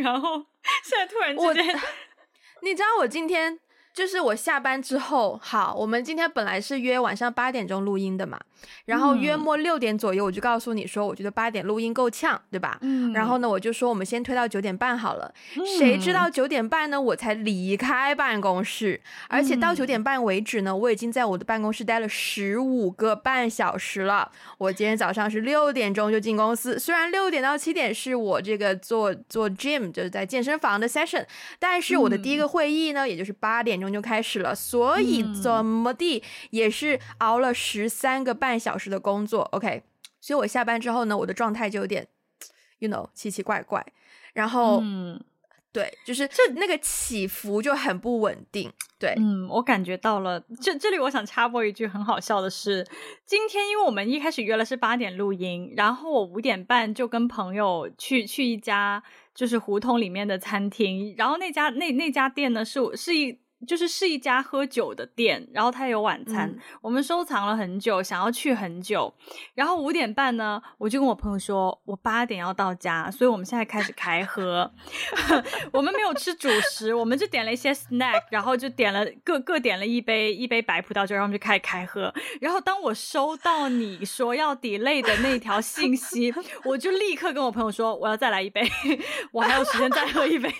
然后 现在突然之间，你知道我今天。就是我下班之后，好，我们今天本来是约晚上八点钟录音的嘛，然后约莫六点左右，我就告诉你说，我觉得八点录音够呛，对吧？嗯。然后呢，我就说我们先推到九点半好了。嗯。谁知道九点半呢，我才离开办公室，而且到九点半为止呢，我已经在我的办公室待了十五个半小时了。我今天早上是六点钟就进公司，虽然六点到七点是我这个做做 gym 就是在健身房的 session，但是我的第一个会议呢，也就是八点钟。就开始了，所以怎么地也是熬了十三个半小时的工作。OK，所以我下班之后呢，我的状态就有点，you know，奇奇怪怪。然后，嗯，对，就是这那个起伏就很不稳定。对，嗯，我感觉到了。这这里我想插播一句很好笑的是，今天因为我们一开始约了是八点录音，然后我五点半就跟朋友去去一家就是胡同里面的餐厅，然后那家那那家店呢是是一。就是是一家喝酒的店，然后它有晚餐，嗯，我们收藏了很久，想要去很久。然后五点半呢，我就跟我朋友说，我八点要到家，所以我们现在开始开喝。我们没有吃主食，我们就点了一些 snack，然后就点了各各点了一杯一杯白葡萄酒，然后我们就开始开喝。然后当我收到你说要 delay 的那条信息，我就立刻跟我朋友说，我要再来一杯，我还有时间再喝一杯。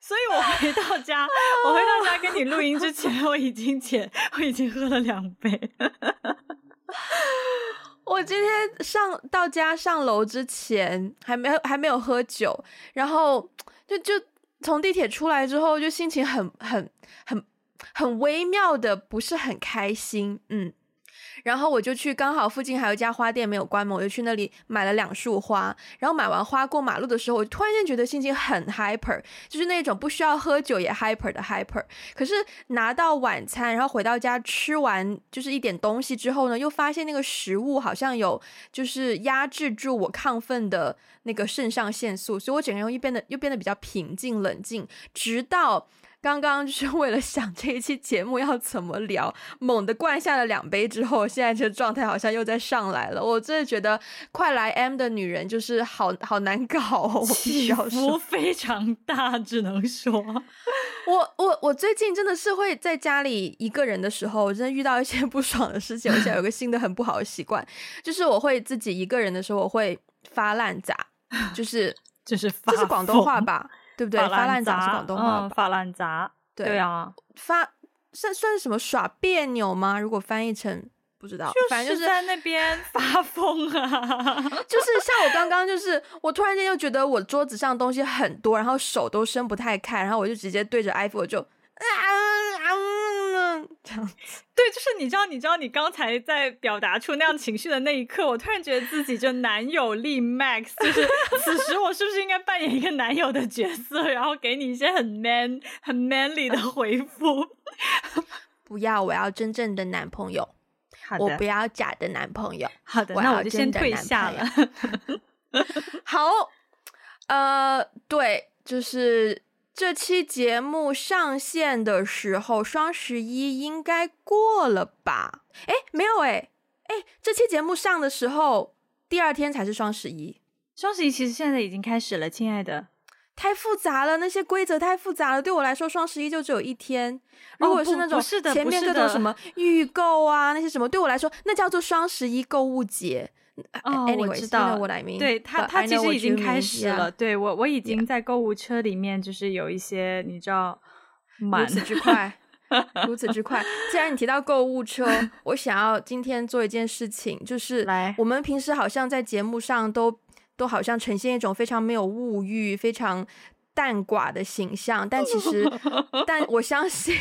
所以我回到家，我回到家跟你录音之前，我已经前 我已经喝了两杯。我今天上到家上楼之前还没有还没有喝酒，然后就就从地铁出来之后，就心情很很很很微妙的不是很开心，嗯。然后我就去，刚好附近还有一家花店没有关门，我就去那里买了两束花。然后买完花过马路的时候，我突然间觉得心情很 hyper，就是那种不需要喝酒也 hyper 的 hyper。可是拿到晚餐，然后回到家吃完就是一点东西之后呢，又发现那个食物好像有就是压制住我亢奋的那个肾上腺素，所以我整个人又变得又变得比较平静冷静，直到。刚刚就是为了想这一期节目要怎么聊，猛地灌下了两杯之后，现在这状态好像又在上来了。我真的觉得快来 M 的女人就是好好难搞哦，起伏非常大，只能说，我我我最近真的是会在家里一个人的时候，我真的遇到一些 不爽的事情。我现在有个新的很不好的习惯，就是我会自己一个人的时候，我会发烂渣，就是就是这是广东话吧。对不对？发烂渣是广东话，嗯，发烂渣，对，对啊，发算算是什么耍别扭吗？如果翻译成不知道，反正就是在那边 发疯啊，就是像我刚刚，就是我突然间又觉得我桌子上东西很多，然后手都伸不太开，然后我就直接对着 iPhone 我就这样子。对，就是你知道，你知道，你刚才在表达出那样情绪的那一刻，我突然觉得自己就男友力 max，就是此时我是不是应该扮演一个男友的角色，然后给你一些很 man、很 manly 的回复？不要，我要真正的男朋友。好的，我不要假的男朋友。好的，那我就先退下了。好，呃，对，就是。这期节目上线的时候，双十一应该过了吧？哎，没有哎，哎，这期节目上的时候，第二天才是双十一。双十一其实现在已经开始了，亲爱的。太复杂了，那些规则太复杂了。对我来说，双十一就只有一天。如果是那种前面各种什么预购啊，那些什么，对我来说，那叫做双十一购物节。哦，Anyways, 我知道，我来明。对他，他其实已经开始了。对我，我已经在购物车里面，就是有一些，你知道，如此之快，如此之快。既然你提到购物车，我想要今天做一件事情，就是来，我们平时好像在节目上都都好像呈现一种非常没有物欲、非常淡寡的形象，但其实，但我相信。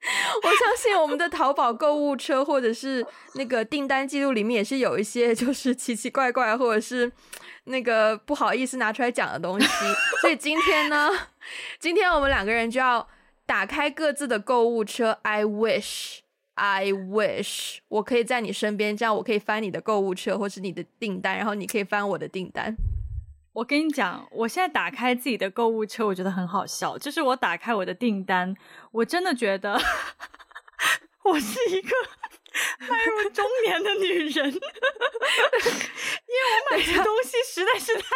我相信我们的淘宝购物车或者是那个订单记录里面也是有一些就是奇奇怪怪或者是那个不好意思拿出来讲的东西，所以今天呢，今天我们两个人就要打开各自的购物车。I wish, I wish，我可以在你身边，这样我可以翻你的购物车或是你的订单，然后你可以翻我的订单。我跟你讲，我现在打开自己的购物车，我觉得很好笑。就是我打开我的订单，我真的觉得 我是一个 迈入中年的女人，因为我买的东西实在是太……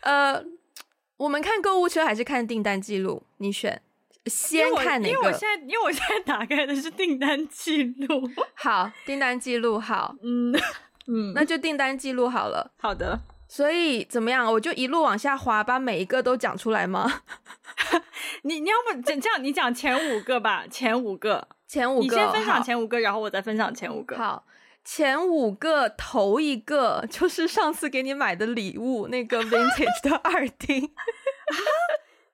呃，我们看购物车还是看订单记录？你选，先看哪个？因为我现在，因为我现在打开的是订单记录。好，订单记录好，嗯嗯，那就订单记录好了。好的。所以怎么样？我就一路往下滑，把每一个都讲出来吗？你你要不这样，你讲前五个吧，前五个，前五个，你先分享前五个，然后我再分享前五个。好，前五个头一个就是上次给你买的礼物，那个 vintage 的耳钉 啊，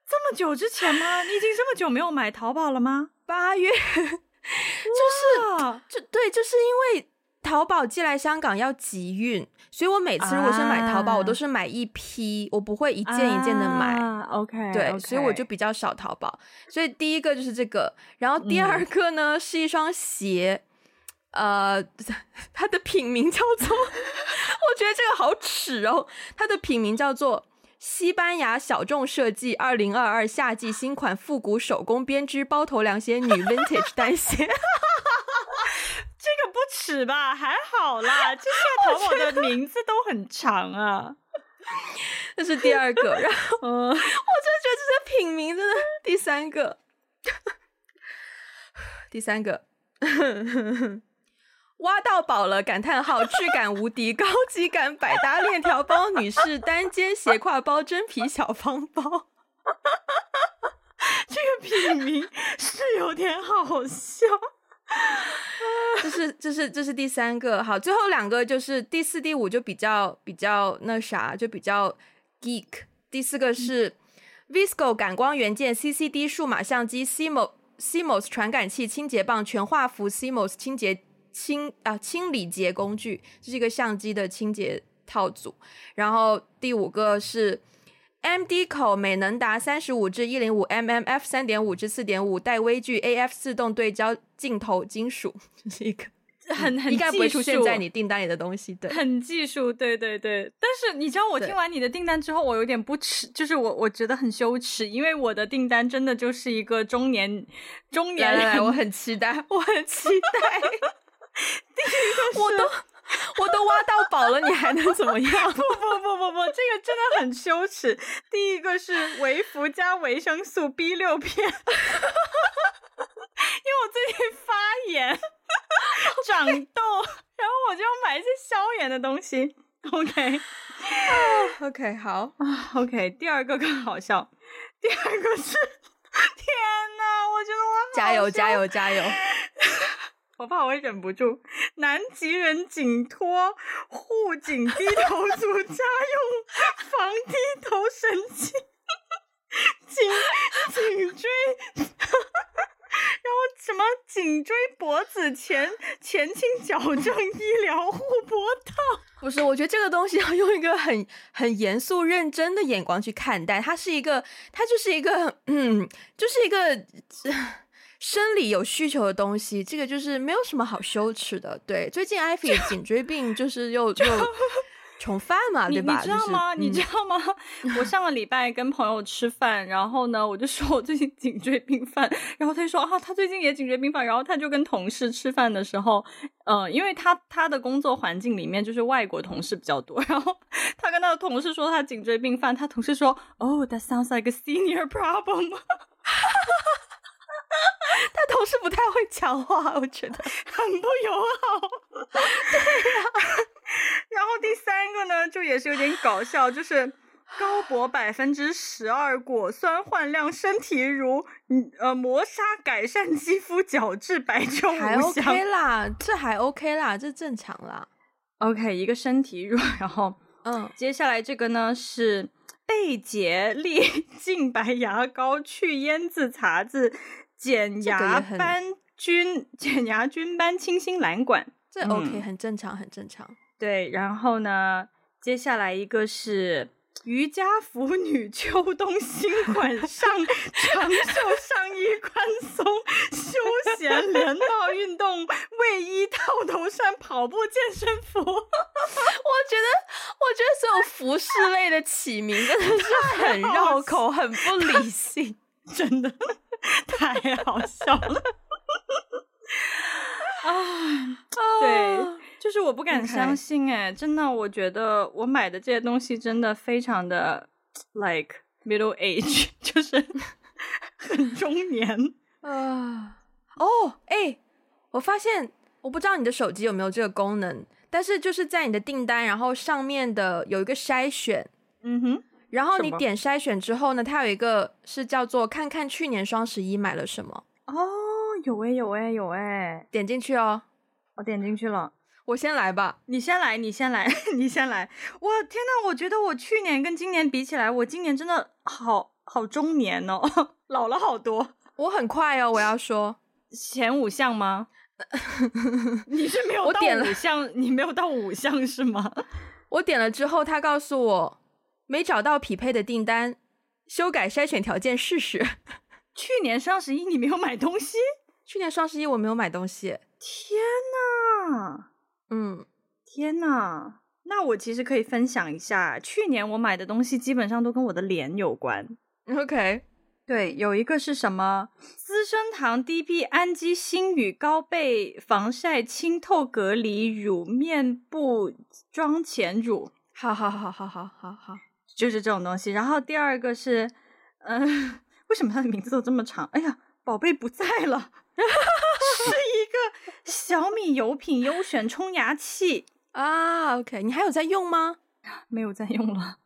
这么久之前吗？你已经这么久没有买淘宝了吗？八月，就是就对，就是因为。淘宝寄来香港要集运，所以我每次如果是买淘宝，啊、我都是买一批，我不会一件一件的买。啊、OK，对，okay. 所以我就比较少淘宝。所以第一个就是这个，然后第二个呢、嗯、是一双鞋，呃，它的品名叫做，我觉得这个好耻哦，它的品名叫做西班牙小众设计二零二二夏季新款复古手工编织包头凉鞋女 Vintage 单鞋。这个不耻吧？还好啦，这下淘宝的名字都很长啊。这是第二个，然后、嗯、我就觉得这些品名真的。第三个，第三个，挖到宝了！感叹号，质感无敌，高级感，百搭链条包，女士单肩斜挎包，真皮小方包。这个品名是有点好笑。这是这是这是第三个，好，最后两个就是第四、第五就比较比较那啥，就比较 geek。第四个是 Visco 感光元件、CCD 数码相机、CMOS CMOS 传感器、清洁棒、全画幅 CMOS 清洁清啊清理洁工具，这是一个相机的清洁套组。然后第五个是。M D 口美能达三十五至一零五 mm f 三点五至四点五带微距 A F 自动对焦镜头金属，这是一个很很应该不会出现在你订单里的东西，对，很技术，对对对。但是你知道我听完你的订单之后，我有点不耻，就是我我觉得很羞耻，因为我的订单真的就是一个中年中年人，来来来，我很期待，我很期待，第一个我都。我都挖到宝了，你还能怎么样？不不不不不，这个真的很羞耻。第一个是维福加维生素 B 六片，因为我最近发炎长痘，然后我就要买一些消炎的东西。OK，OK、okay, 好，OK。第二个更好笑，第二个是 天呐，我觉得我加油加油加油。加油我怕我会忍不住。南极人颈托护颈低头族家用防低头神器，颈颈椎，然后什么颈椎脖子前前倾矫正医疗护脖套。不是，我觉得这个东西要用一个很 很严肃认真的眼光去看待，它是一个，它就是一个，嗯，就是一个。生理有需求的东西，这个就是没有什么好羞耻的。对，最近艾菲的颈椎病就是又又 重犯嘛，对吧？你知道吗？就是、你知道吗？嗯、我上个礼拜跟朋友吃饭，然后呢，我就说我最近颈椎病犯，然后他就说啊，他最近也颈椎病犯，然后他就跟同事吃饭的时候，呃，因为他他的工作环境里面就是外国同事比较多，然后他跟他的同事说他颈椎病犯，他同事说，Oh, that sounds like a senior problem。他同事不太会讲话，我觉得很不友好。对呀、啊，然后第三个呢，就也是有点搞笑，就是高博百分之十二果酸焕亮身体乳，呃，磨砂改善肌肤角质，百臭无香。还 OK 啦，这还 OK 啦，这正常啦。OK，一个身体乳，然后嗯，接下来这个呢是贝洁丽净白牙膏，去烟渍茶渍。减牙斑菌，减牙菌斑清新蓝管，这 OK，嗯，很正常，很正常。对，然后呢，接下来一个是瑜伽服女秋冬新款上长袖上衣宽松休闲连帽运动卫衣套头衫跑步健身服。我觉得，我觉得所有服饰类的起名真的是很绕口，很不理性，真的。太好笑了啊！对，就是我不敢相信哎，真的，我觉得我买的这些东西真的非常的 like middle age，就是很中年啊。哦，哎，我发现，我不知道你的手机有没有这个功能，但是就是在你的订单，然后上面的有一个筛选，嗯哼。然后你点筛选之后呢，它有一个是叫做看看去年双十一买了什么。哦，有诶，有诶，有诶，点进去哦。我点进去了，我先来吧。你先来，你先来，你先来。我，天呐，我觉得我去年跟今年比起来，我今年真的好好中年哦，老了好多。我很快哦，我要说 前五项吗？你是没有到五项，你没有到五项是吗？我点了之后，他告诉我。没找到匹配的订单，修改筛选条件试试。去年双十一你没有买东西？去年双十一我没有买东西。天呐！嗯，天呐！那我其实可以分享一下，去年我买的东西基本上都跟我的脸有关。OK，对，有一个是什么？资生堂 DP 氨基星语高倍防晒清透隔离乳面部妆前乳。好好好好好好好。就是这种东西，然后第二个是，嗯、呃，为什么它的名字都这么长？哎呀，宝贝不在了，是一个小米油品优选冲牙器 啊。OK，你还有在用吗？没有在用了，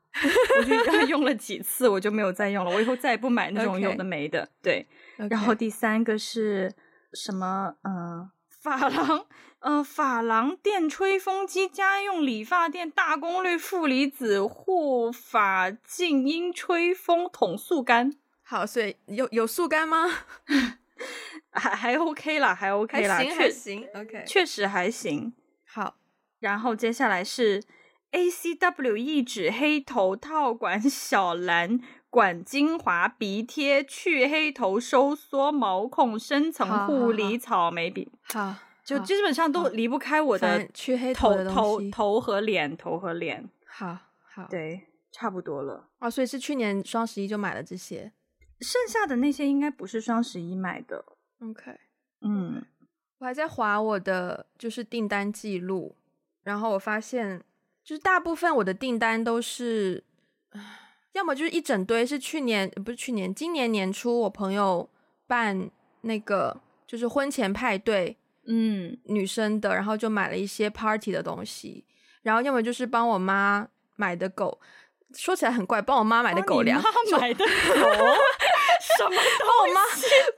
我就用了几次，我就没有再用了。我以后再也不买那种有的没的。Okay. 对，okay. 然后第三个是什么？嗯、呃，发廊。呃，发廊电吹风机家用理发店大功率负离子护发静音吹风筒速干。好，所以有有速干吗？还还 OK 啦，还 OK 啦，还行还行，OK，确实还行。好，然后接下来是 ACW 一指黑头套管小蓝管精华鼻贴去黑头收缩毛孔深层护理草莓笔。好。就基本上都离不开我的去黑头头头头和脸，头和脸。好好，对，差不多了。啊，所以是去年双十一就买了这些，剩下的那些应该不是双十一买的。OK，嗯，我还在划我的就是订单记录，然后我发现就是大部分我的订单都是，要么就是一整堆是去年不是去年，今年年初我朋友办那个就是婚前派对。嗯，女生的，然后就买了一些 party 的东西，然后要么就是帮我妈买的狗，说起来很怪，帮我妈买的 狗粮，妈买的狗，什么？帮我妈，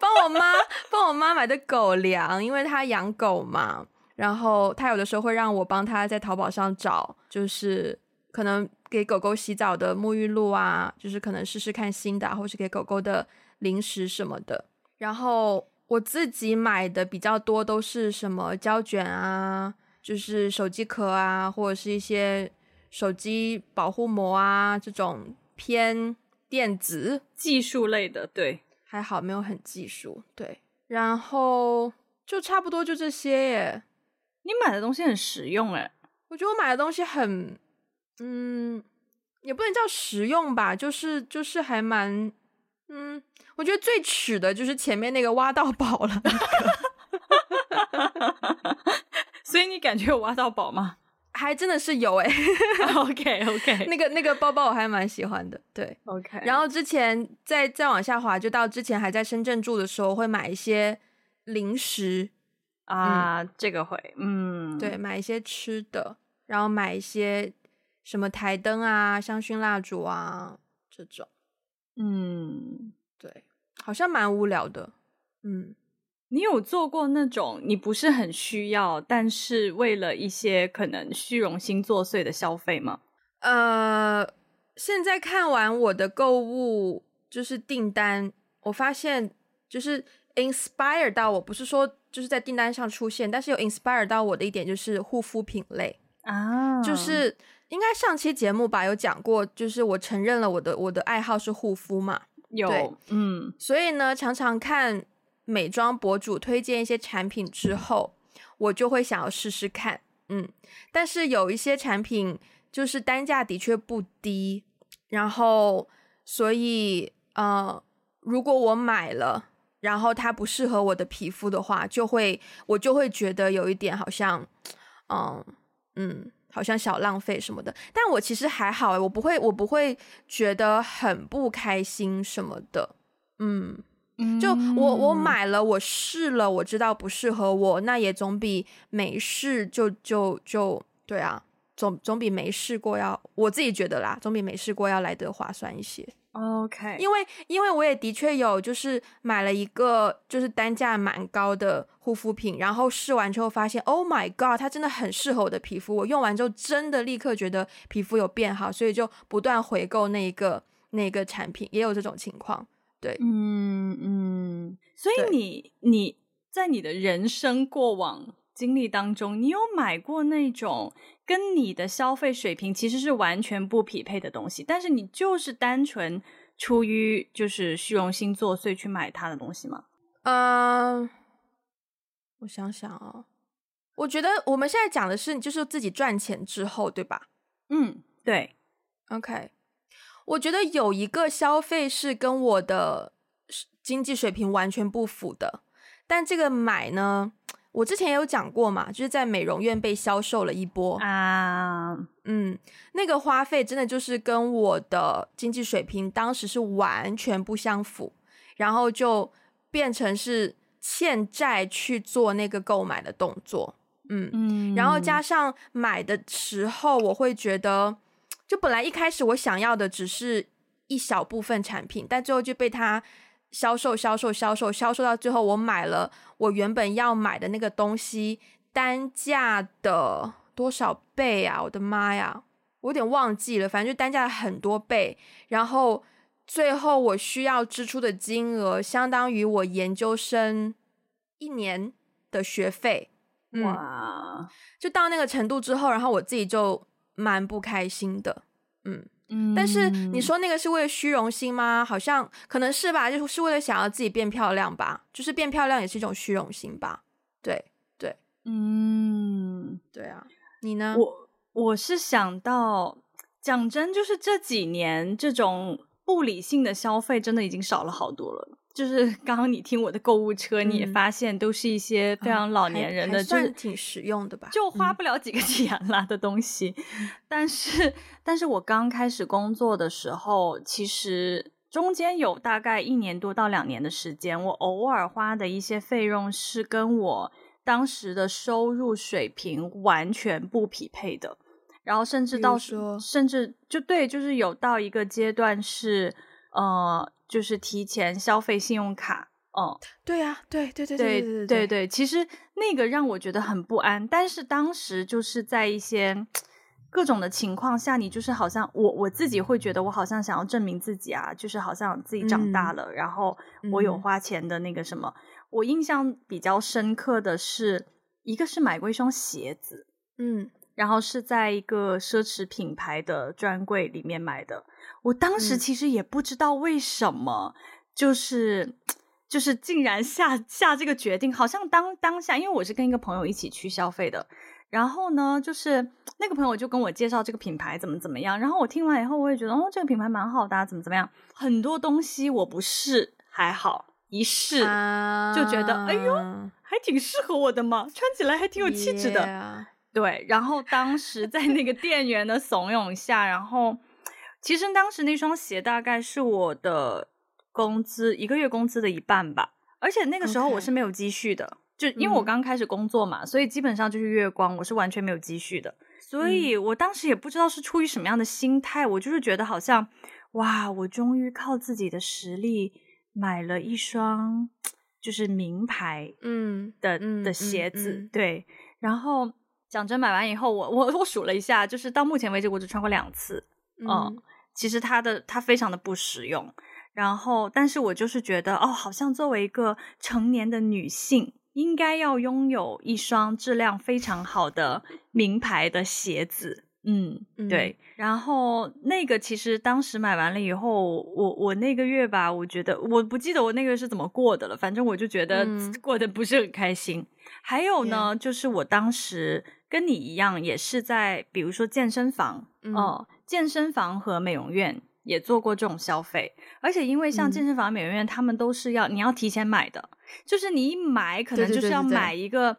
帮我妈，帮我妈买的狗粮，因为她养狗嘛，然后她有的时候会让我帮她在淘宝上找，就是可能给狗狗洗澡的沐浴露啊，就是可能试试看新的啊，或是给狗狗的零食什么的，然后。我自己买的比较多都是什么胶卷啊，就是手机壳啊，或者是一些手机保护膜啊，这种偏电子技术类的。对，还好没有很技术。对，然后就差不多就这些耶。你买的东西很实用诶，我觉得我买的东西很，嗯，也不能叫实用吧，就是就是还蛮。嗯，我觉得最耻的就是前面那个挖到宝了，所以你感觉有挖到宝吗？还真的是有哎、欸。OK OK，那个那个包包我还蛮喜欢的。对，OK。然后之前再再往下滑，就到之前还在深圳住的时候，会买一些零食啊，嗯、这个会，嗯，对，买一些吃的，然后买一些什么台灯啊、香薰蜡烛啊这种。嗯，对，好像蛮无聊的。嗯，你有做过那种你不是很需要，但是为了一些可能虚荣心作祟的消费吗？呃，现在看完我的购物就是订单，我发现就是 inspire 到我，不是说就是在订单上出现，但是有 inspire 到我的一点就是护肤品类啊，就是。应该上期节目吧，有讲过，就是我承认了我的我的爱好是护肤嘛，有，嗯，所以呢，常常看美妆博主推荐一些产品之后，我就会想要试试看，嗯，但是有一些产品就是单价的确不低，然后所以呃，如果我买了，然后它不适合我的皮肤的话，就会我就会觉得有一点好像。嗯嗯，好像小浪费什么的。但我其实还好，我不会，我不会觉得很不开心什么的。嗯，就我我买了，我试了，我知道不适合我，那也总比没试就就就对啊。总总比没试过要，我自己觉得啦，总比没试过要来得划算一些。OK，因为因为我也的确有就是买了一个就是单价蛮高的护肤品，然后试完之后发现，Oh my God，它真的很适合我的皮肤。我用完之后真的立刻觉得皮肤有变好，所以就不断回购那一个那一个产品，也有这种情况。对，嗯嗯，所以你你在你的人生过往经历当中，你有买过那种？跟你的消费水平其实是完全不匹配的东西，但是你就是单纯出于就是虚荣心作祟去买它的东西吗？嗯、uh，我想想哦，我觉得我们现在讲的是就是自己赚钱之后，对吧？嗯，对。OK，我觉得有一个消费是跟我的经济水平完全不符的，但这个买呢？我之前也有讲过嘛，就是在美容院被销售了一波啊，uh... 嗯，那个花费真的就是跟我的经济水平当时是完全不相符，然后就变成是欠债去做那个购买的动作，嗯嗯，然后加上买的时候，我会觉得，就本来一开始我想要的只是一小部分产品，但最后就被他。销售，销售，销售，销售到最后，我买了我原本要买的那个东西，单价的多少倍啊？我的妈呀，我有点忘记了，反正就单价很多倍。然后最后我需要支出的金额，相当于我研究生一年的学费。哇，嗯，就到那个程度之后，然后我自己就蛮不开心的，嗯。嗯，但是你说那个是为了虚荣心吗？好像可能是吧，就是为了想要自己变漂亮吧，就是变漂亮也是一种虚荣心吧。对对，嗯，对啊，你呢？我我是想到，讲真，就是这几年这种不理性的消费真的已经少了好多了。就是 刚刚你听我的购物车，嗯，你也发现都是一些非常老年人的，就是挺实用的吧，就花不了几个 钱啦的东西。嗯，但是，但是我刚开始工作的时候，其实中间有大概一年多到两年的时间，我偶尔花的一些费用是跟我当时的收入水平完全不匹配的，然后甚至到说，甚至就对，就是有到一个阶段是呃。就是提前消费信用卡，哦、嗯，对呀、啊，对对对对对对对，其实那个让我觉得很不安。但是当时就是在一些各种的情况下，你就是好像我我自己会觉得我好像想要证明自己啊，就是好像自己长大了，嗯、然后我有花钱的那个什么、嗯。我印象比较深刻的是，一个是买过一双鞋子，嗯，然后是在一个奢侈品牌的专柜里面买的。我当时其实也不知道为什么，嗯、就是就是竟然下下这个决定，好像当当下，因为我是跟一个朋友一起去消费的，然后呢，就是那个朋友就跟我介绍这个品牌怎么怎么样，然后我听完以后，我也觉得哦，这个品牌蛮好的，啊，怎么怎么样，很多东西我不试还好，一试就觉得、啊、哎呦，还挺适合我的嘛，穿起来还挺有气质的.对，然后当时在那个店员的怂恿下，然后。其实当时那双鞋大概是我的工资一个月工资的一半吧，而且那个时候我是没有积蓄的，okay. 就因为我刚开始工作嘛，嗯，所以基本上就是月光，我是完全没有积蓄的，所以我当时也不知道是出于什么样的心态，我就是觉得好像哇，我终于靠自己的实力买了一双 就是名牌嗯的嗯的鞋子，嗯嗯嗯，对，然后讲真买完以后，我我我数了一下，就是到目前为止我只穿过两次。嗯、哦，其实它的它非常的不实用，然后，但是我就是觉得，哦，好像作为一个成年的女性，应该要拥有一双质量非常好的名牌的鞋子，嗯，对。嗯、然后那个其实当时买完了以后，我我那个月吧，我觉得我不记得我那个月是怎么过的了，反正我就觉得过得不是很开心。嗯、还有呢就是我当时跟你一样，也是在比如说健身房，嗯。哦健身房和美容院也做过这种消费，而且因为像健身房、美容院，他们都是要你要提前买的，就是你一买可能就是要买一个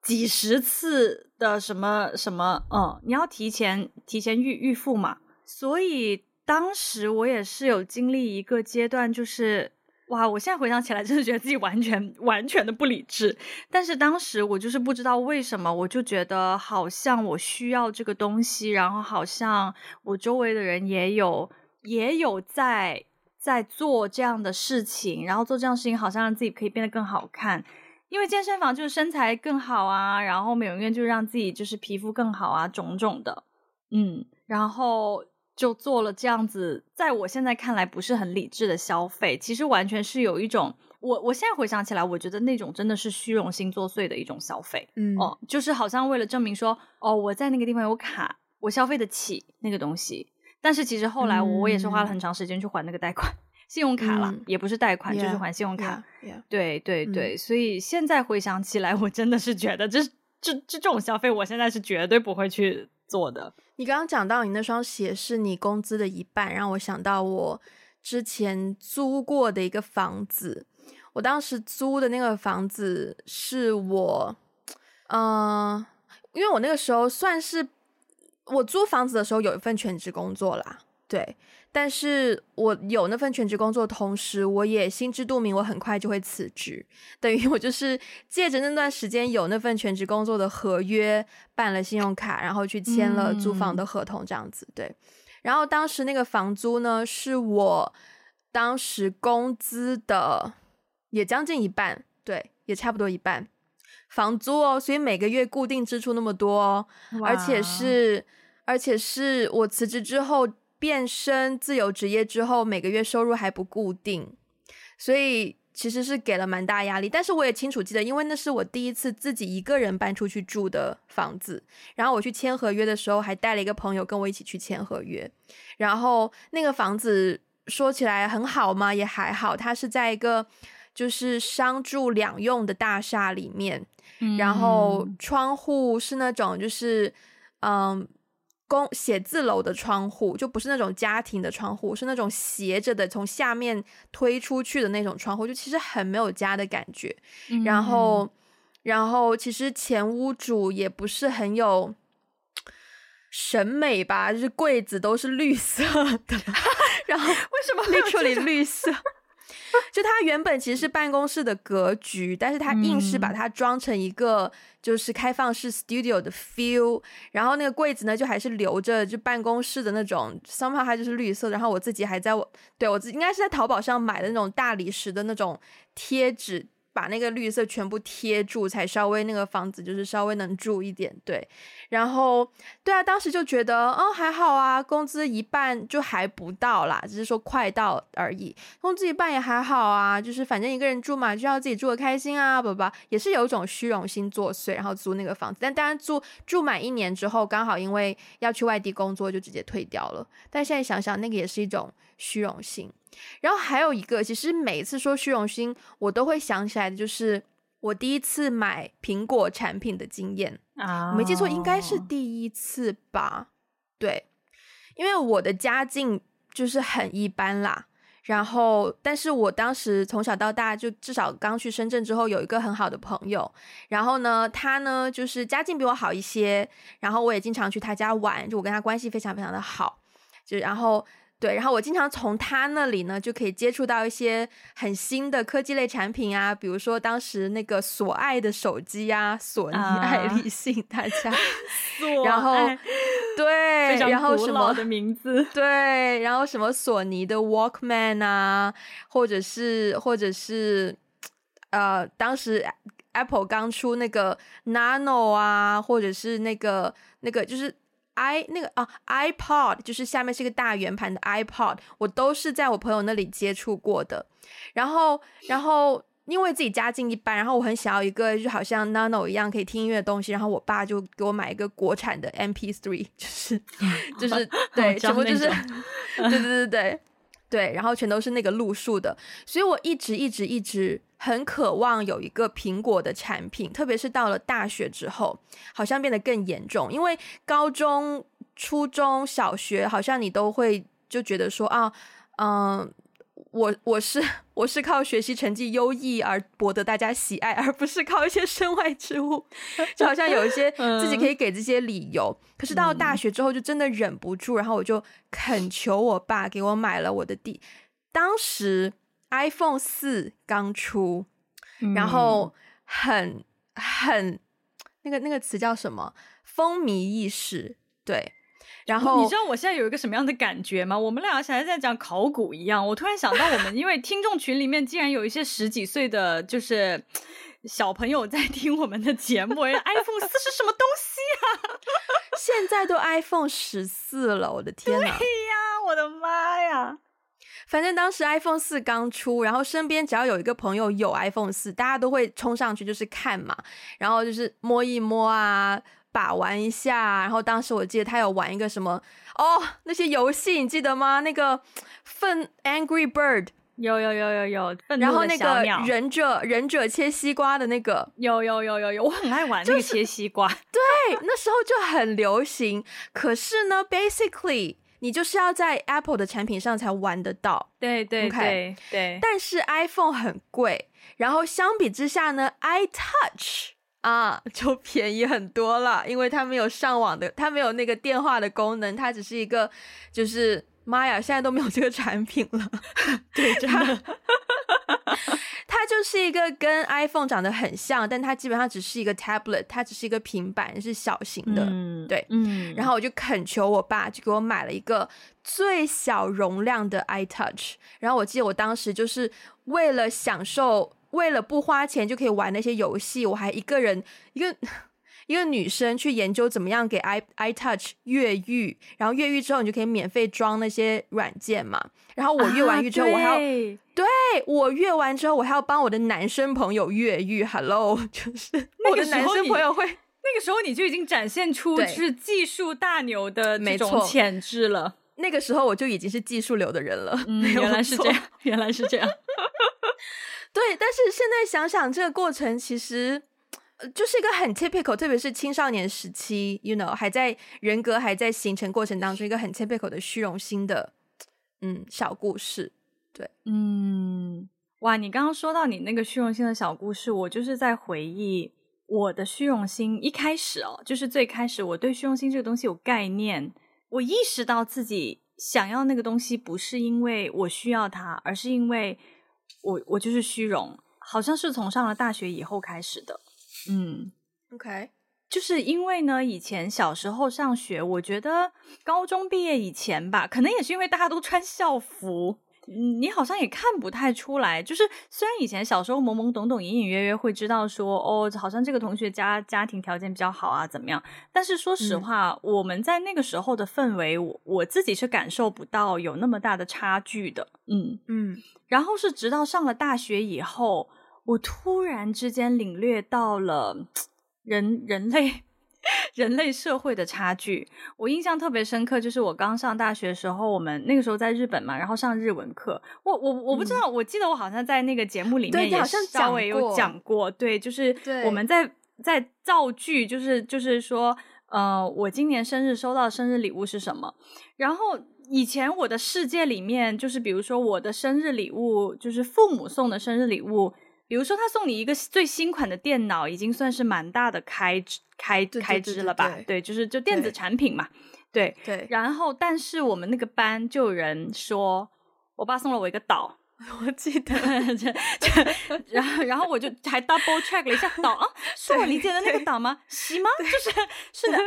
几十次的什么什么，嗯，你要提前提前预预付嘛。所以当时我也是有经历一个阶段，就是哇，我现在回想起来，真的觉得自己完全完全的不理智。但是当时我就是不知道为什么，我就觉得好像我需要这个东西，然后好像我周围的人也有也有在在做这样的事情，然后做这样的事情好像让自己可以变得更好看。因为健身房就是身材更好啊，然后美容院就是让自己就是皮肤更好啊，种种的，嗯，然后就做了这样子，在我现在看来不是很理智的消费，其实完全是有一种，我我现在回想起来，我觉得那种真的是虚荣心作祟的一种消费，嗯，哦，就是好像为了证明说，哦，我在那个地方有卡，我消费得起那个东西，但是其实后来我我也是花了很长时间去还那个贷款。信用卡了，嗯、也不是贷款，yeah, 就是还信用卡。Yeah, yeah. 对对对，嗯、所以现在回想起来，我真的是觉得这这这这种消费，我现在是绝对不会去做的。你刚刚讲到你那双鞋是你工资的一半，让我想到我之前租过的一个房子。我当时租的那个房子是我，嗯、因为我那个时候算是我租房子的时候有一份全职工作啦，对。但是我有那份全职工作同时，我也心知肚明，我很快就会辞职。等于我就是借着那段时间有那份全职工作的合约，办了信用卡，然后去签了租房的合同，这样子。对。然后当时那个房租呢，是我当时工资的也将近一半，对，也差不多一半房租哦。所以每个月固定支出那么多哦，而且是而且是我辞职之后。变身自由职业之后，每个月收入还不固定，所以其实是给了蛮大压力。但是我也清楚记得，因为那是我第一次自己一个人搬出去住的房子。然后我去签合约的时候，还带了一个朋友跟我一起去签合约。然后那个房子说起来很好嘛？也还好。它是在一个就是商住两用的大厦里面，嗯、然后窗户是那种就是嗯。公写字楼的窗户就不是那种家庭的窗户，是那种斜着的，从下面推出去的那种窗户，就其实很没有家的感觉。嗯、然后，然后其实前屋主也不是很有审美吧，就是柜子都是绿色的。然后为什么 literally 绿色？就它原本其实是办公室的格局，但是它硬是把它装成一个就是开放式 studio 的 feel，然后那个柜子呢就还是留着就办公室的那种，somehow 它就是绿色，然后我自己还在我对我自己应该是在淘宝上买的那种大理石的那种贴纸。把那个绿色全部贴住，才稍微那个房子就是稍微能住一点，对。然后，对啊，当时就觉得，哦，还好啊，工资一半就还不到啦，只是说快到而已。工资一半也还好啊，就是反正一个人住嘛，就要自己住得开心啊，不不，也是有一种虚荣心作祟，然后租那个房子。但当然住住满一年之后，刚好因为要去外地工作，就直接退掉了。但现在想想，那个也是一种虚荣心。然后还有一个，其实每一次说虚荣心，我都会想起来的，就是我第一次买苹果产品的经验啊，我没记错，应该是第一次吧？对，因为我的家境就是很一般啦。然后，但是我当时从小到大，就至少刚去深圳之后，有一个很好的朋友。然后呢，他呢就是家境比我好一些，然后我也经常去他家玩，就我跟他关系非常非常的好。就然后。对，然后我经常从他那里呢，就可以接触到一些很新的科技类产品啊，比如说当时那个索爱的手机啊，索尼爱立信，啊、大家，然后对，然后什么的名字，对，然后什么索尼的 Walkman 啊，或者是或者是呃，当时 Apple 刚出那个 Nano 啊，或者是那个那个就是。I 那个啊，iPod 就是下面是一个大圆盘的 iPod，我都是在我朋友那里接触过的。然后，然后因为自己家境一般，然后我很想要一个就好像 Nano 一样可以听音乐的东西，然后我爸就给我买一个国产的 MP3，就是 就是对，全部就是 对对对对对，然后全都是那个路数的，所以我一直一直一直。很渴望有一个苹果的产品，特别是到了大学之后，好像变得更严重。因为高中、初中小学，好像你都会就觉得说啊，嗯，我我是我是靠学习成绩优异而博得大家喜爱，而不是靠一些身外之物，就好像有一些 自己可以给这些理由。嗯、可是到了大学之后，就真的忍不住，然后我就恳求我爸给我买了我的第，当时 iPhone 四刚出，然后很很那个那个词叫什么？风靡一时，对。然后你知道我现在有一个什么样的感觉吗？我们俩像在讲考古一样。我突然想到，我们因为听众群里面竟然有一些十几岁的，就是小朋友在听我们的节目。iPhone 四是什么东西啊？现在都 iPhone 十四了，我的天哪！对呀，我的妈呀！反正当时 iPhone 四刚出，然后身边只要有一个朋友有 iPhone 四，大家都会冲上去就是看嘛，然后就是摸一摸啊。把玩一下，然后当时我记得他有玩一个什么哦，那些游戏你记得吗？那个愤 Angry Bird 有有有有有，然后那个忍者忍者切西瓜的那个有有有有有，我很爱玩那个切西瓜，对，那时候就很流行。可是呢，basically 你就是要在 Apple 的产品上才玩得到，对对对对。但是 iPhone 很贵，然后相比之下呢，iTouch。啊，就便宜很多了，因为它没有上网的，它没有那个电话的功能，它只是一个，就是妈呀，现在都没有这个产品了。对，真的，它就是一个跟 iPhone 长得很像，但它基本上只是一个 tablet，它只是一个平板，是小型的。嗯，对，嗯。然后我就恳求我爸，就给我买了一个最小容量的 iTouch。然后我记得我当时就是为了享受。为了不花钱就可以玩那些游戏，我还一个人一个 一个女生去研究怎么样给 i iTouch 越狱，然后越狱之后你就可以免费装那些软件嘛。然后我越完狱之后，我还要、啊、对，对我越完之后，我还要帮我的男生朋友越狱。Hello，就是我的男生朋友会 那个时候你就已经展现出是技术大牛的那种潜质了。那个时候我就已经是技术流的人了。嗯，原来是这样，原来是这样。对，但是现在想想，这个过程其实就是一个很 typical，特别是青少年时期，you know，还在人格还在形成过程当中，一个很 typical 的虚荣心的，嗯，小故事。对，嗯，哇，你刚刚说到你那个虚荣心的小故事，我就是在回忆我的虚荣心。一开始哦，就是最开始我对虚荣心这个东西有概念，我意识到自己想要那个东西，不是因为我需要它，而是因为。我我就是虚荣，好像是从上了大学以后开始的。嗯，OK，就是因为呢，以前小时候上学，我觉得高中毕业以前吧，可能也是因为大家都穿校服。你好像也看不太出来，就是虽然以前小时候懵懵懂懂、隐隐约约会知道说，哦，好像这个同学家家庭条件比较好啊，怎么样？但是说实话，嗯、我们在那个时候的氛围，我我自己是感受不到有那么大的差距的。嗯嗯。然后是直到上了大学以后，我突然之间领略到了 人人类。人类社会的差距，我印象特别深刻。就是我刚上大学的时候，我们那个时候在日本嘛，然后上日文课。我我我不知道，嗯、我记得我好像在那个节目里面也稍微有讲过。对，就是我们在在造句，就是就是说，呃，我今年生日收到生日礼物是什么？然后以前我的世界里面，就是比如说我的生日礼物，就是父母送的生日礼物。比如说，他送你一个最新款的电脑，已经算是蛮大的开支开开支了吧？对，对，对，对，对，就是就电子产品嘛。对对。对，然后，但是我们那个班就有人说，我爸送了我一个岛。我记得这，然后然后我就还 double check 了一下岛啊，是我理解的那个岛吗？是吗？就是是的，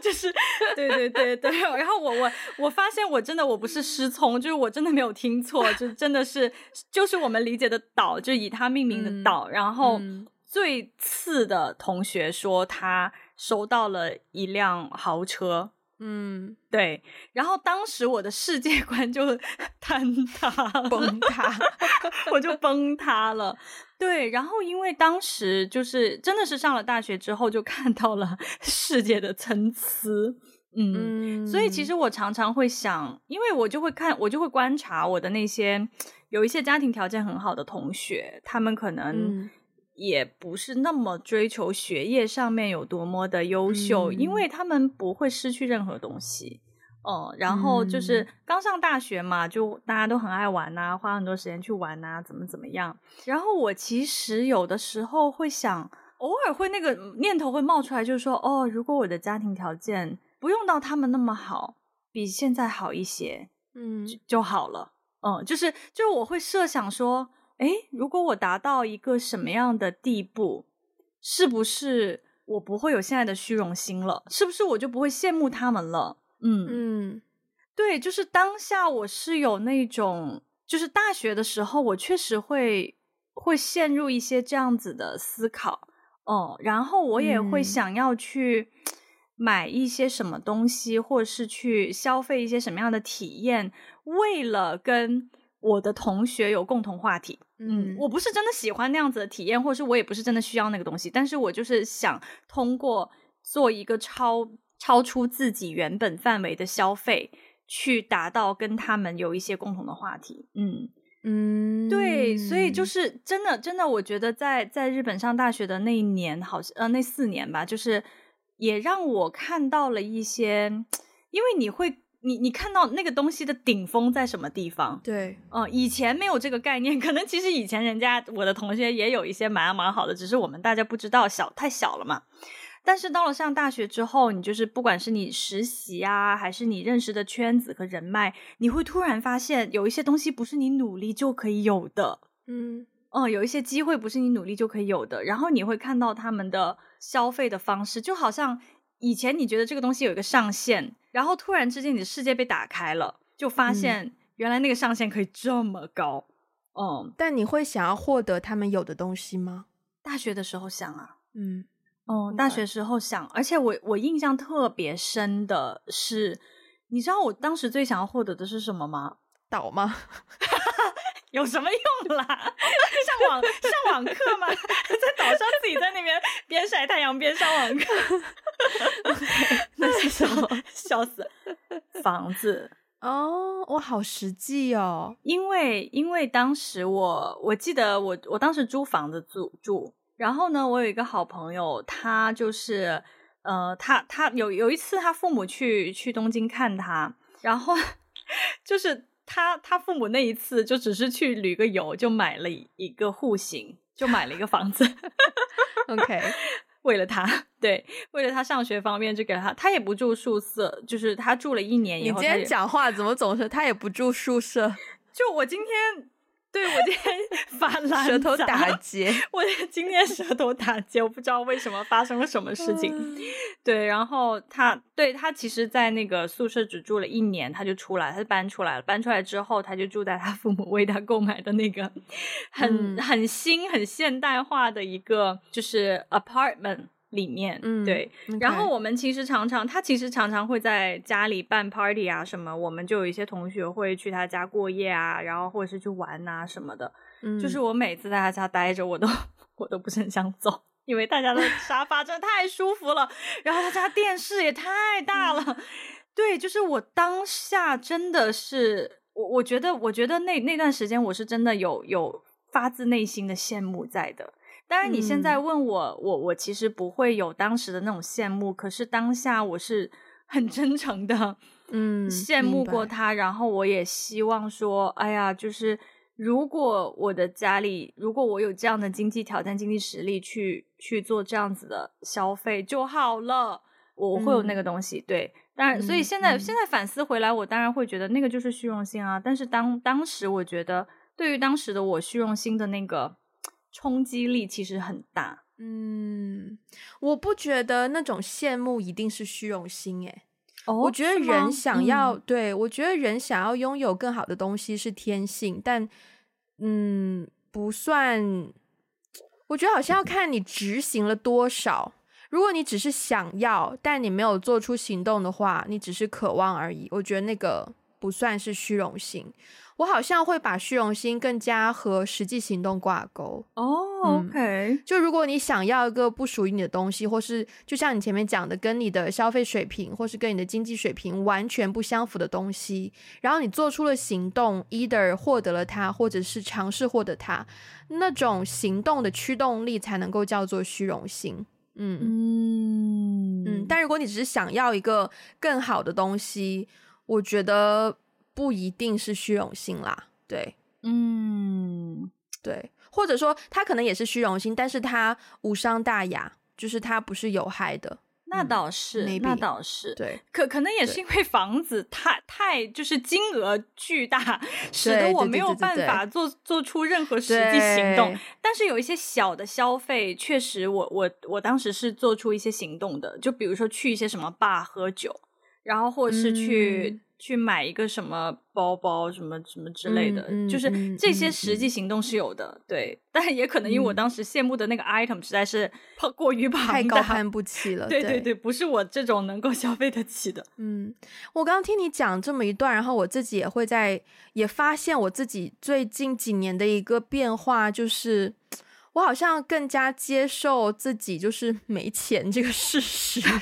就是对对对对。然后我我我发现我真的我不是失聪，就是我真的没有听错，就真的是就是我们理解的岛，就以它命名的岛。嗯、然后最次的同学说他收到了一辆豪车。嗯，对，然后当时我的世界观就 坍塌、崩塌，我就崩塌了。对，然后因为当时就是真的是上了大学之后，就看到了 世界的参差。嗯，嗯，所以其实我常常会想，因为我就会看，我就会观察我的那些有一些家庭条件很好的同学，他们可能。嗯也不是那么追求学业上面有多么的优秀，嗯、因为他们不会失去任何东西。哦、嗯，然后就是刚上大学嘛，就大家都很爱玩呐，花很多时间去玩呐，怎么怎么样。然后我其实有的时候会想，偶尔会那个念头会冒出来，就是说，哦，如果我的家庭条件不用到他们那么好，比现在好一些，嗯，就，就好了。嗯，就是就是我会设想说，诶，如果我达到一个什么样的地步，是不是我不会有现在的虚荣心了？是不是我就不会羡慕他们了？嗯嗯，对，就是当下我是有那种，就是大学的时候，我确实会会陷入一些这样子的思考，哦，然后我也会想要去买一些什么东西，嗯、或者是去消费一些什么样的体验，为了跟我的同学有共同话题。嗯，我不是真的喜欢那样子的体验，或者是我也不是真的需要那个东西，但是我就是想通过做一个超。超出自己原本范围的消费，去达到跟他们有一些共同的话题。嗯嗯，对，所以就是真的，真的，我觉得在在日本上大学的那一年，好像呃那四年吧，就是也让我看到了一些，因为你会你你看到那个东西的顶峰在什么地方？对，嗯、呃，以前没有这个概念，可能其实以前人家我的同学也有一些蛮蛮好的，只是我们大家不知道，小太小了嘛。但是到了上大学之后，你就是不管是你实习啊，还是你认识的圈子和人脉，你会突然发现有一些东西不是你努力就可以有的，嗯嗯，有一些机会不是你努力就可以有的。然后你会看到他们的消费的方式，就好像以前你觉得这个东西有一个上限，然后突然之间你的世界被打开了，就发现原来那个上限可以这么高，嗯。但你会想要获得他们有的东西吗？大学的时候想啊，嗯。哦，大学时候想，而且我我印象特别深的是，你知道我当时最想要获得的是什么吗？岛吗？有什么用啦？上网上网课吗？在岛上自己在那边边晒太阳边上网课？那是什么？笑死！房子哦，我好实际哦，因为因为当时我我记得我我当时租房子住住。然后呢，我有一个好朋友，他就是，呃，他他有有一次他父母去去东京看他，然后 就是他他父母那一次就只是去旅个游，就买了一个户型，就买了一个房子，OK，为了他，对，为了他上学方便就给他，他也不住宿舍，就是他住了一年以后，你今天讲话怎么总是他也不住宿舍？就我今天。对，我今天 发烂舌头打结，我今天 舌头打结，我不知道为什么发生了什么事情。对，然后他对他其实，在那个宿舍只住了一年，他就出来，他就搬出来了。搬出来之后，他就住在他父母为他购买的那个很、嗯、很新、很现代化的一个就是 apartment。里面，嗯，对.然后我们其实常常，他其实常常会在家里办 party 啊什么，我们就有一些同学会去他家过夜啊，然后或者是去玩啊什么的。嗯，就是我每次在他家待着，我都我都不是很想走，因为大家的沙发真的太舒服了，然后他家电视也太大了。嗯，对，就是我当下真的是，我我觉得，我觉得那那段时间我是真的有有发自内心的羡慕在的。当然，你现在问我，嗯、我我其实不会有当时的那种羡慕，可是当下我是很真诚的，嗯，羡慕过他，然后我也希望说，哎呀，就是如果我的家里，如果我有这样的经济条件、经济实力去去做这样子的消费就好了，我会有那个东西。嗯、对，当然，所以现在、嗯、现在反思回来，我当然会觉得那个就是虚荣心啊。但是当当时我觉得，对于当时的我虚荣心的那个。冲击力其实很大，嗯，我不觉得那种羡慕一定是虚荣心，诶，哦，我觉得人想要，嗯，对，我觉得人想要拥有更好的东西是天性，但，嗯，不算，我觉得好像要看你执行了多少。如果你只是想要，但你没有做出行动的话，你只是渴望而已。我觉得那个不算是虚荣心。我好像会把虚荣心更加和实际行动挂钩哦。Oh, OK，嗯，就如果你想要一个不属于你的东西，或是就像你前面讲的，跟你的消费水平或是跟你的经济水平完全不相符的东西，然后你做出了行动，either 获得了它，或者是尝试获得它，那种行动的驱动力才能够叫做虚荣心。嗯嗯嗯。但如果你只是想要一个更好的东西，我觉得不一定是虚荣心啦。对，嗯，对，或者说他可能也是虚荣心，但是他无伤大雅，就是他不是有害的。那倒是，嗯、那倒是，对，可可能也是因为房子太太就是金额巨大，使得我没有办法做做出任何实际行动。但是有一些小的消费，确实我我我当时是做出一些行动的，就比如说去一些什么 bar 喝酒，然后或者是去。嗯去买一个什么包包，什么什么之类的，就是这些实际行动是有的，对。但也可能因为我当时羡慕的那个 item 实在是过于庞大，太高攀不起了。对对对，不是我这种能够消费得起的。嗯，我刚刚听你讲这么一段，然后我自己也会在也发现我自己最近几年的一个变化，就是我好像更加接受自己就是没钱这个事实。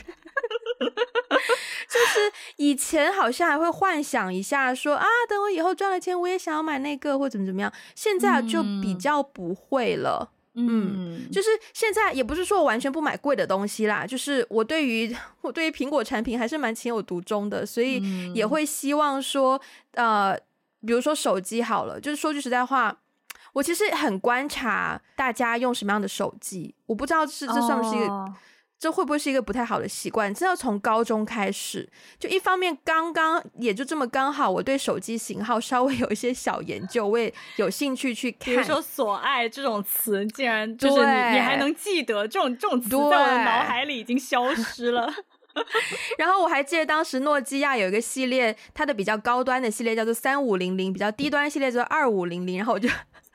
就是以前好像还会幻想一下说，说啊，等我以后赚了钱，我也想要买那个或怎么怎么样。现在就比较不会了，嗯，嗯，就是现在也不是说我完全不买贵的东西啦，就是我对于我对于苹果产品还是蛮情有独钟的，所以也会希望说，呃，比如说手机好了，就是说句实在话，我其实很观察大家用什么样的手机，我不知道是这算不是一个。哦这会不会是一个不太好的习惯？这要从高中开始，就一方面刚刚也就这么刚好，我对手机型号稍微有一些小研究，我也有兴趣去看。比如说“索爱”这种词，竟然就是你你还能记得这种这种词，在我的脑海里已经消失了。然后我还记得当时诺基亚有一个系列，它的比较高端的系列叫做三五零零，比较低端系列叫做二五零零，然后我就。